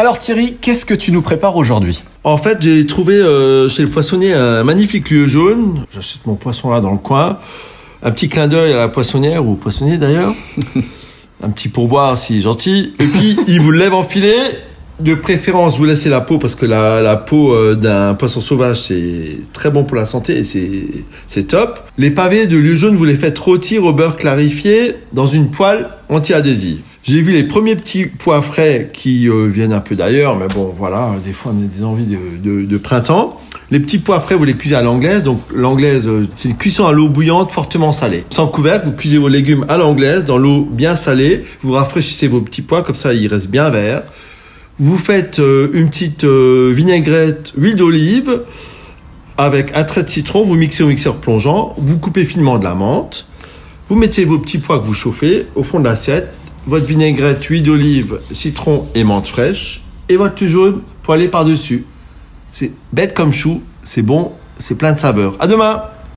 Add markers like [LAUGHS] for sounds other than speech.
Alors Thierry, qu'est-ce que tu nous prépares aujourd'hui? En fait, j'ai trouvé euh, chez le poissonnier un magnifique lieu jaune. J'achète mon poisson là dans le coin. Un petit clin d'œil à la poissonnière ou au poissonnier d'ailleurs. [LAUGHS] un petit pourboire si gentil. Et puis, il vous lève en filet. De préférence, vous laissez la peau parce que la, la peau euh, d'un poisson sauvage, c'est très bon pour la santé et c'est, top. Les pavés de lieu jaune, vous les faites rôtir au beurre clarifié dans une poêle anti-adhésive. J'ai vu les premiers petits pois frais qui euh, viennent un peu d'ailleurs, mais bon, voilà, des fois on a des envies de, de, de printemps. Les petits pois frais, vous les cuisez à l'anglaise. Donc l'anglaise, euh, c'est une cuisson à l'eau bouillante, fortement salée. Sans couvercle, vous cuisez vos légumes à l'anglaise, dans l'eau bien salée. Vous rafraîchissez vos petits pois, comme ça ils restent bien verts. Vous faites euh, une petite euh, vinaigrette, huile d'olive, avec un trait de citron. Vous mixez au mixeur plongeant. Vous coupez finement de la menthe. Vous mettez vos petits pois que vous chauffez au fond de l'assiette. Votre vinaigrette, huile d'olive, citron et menthe fraîche. Et votre jus jaune poêlé par-dessus. C'est bête comme chou, c'est bon, c'est plein de saveurs. À demain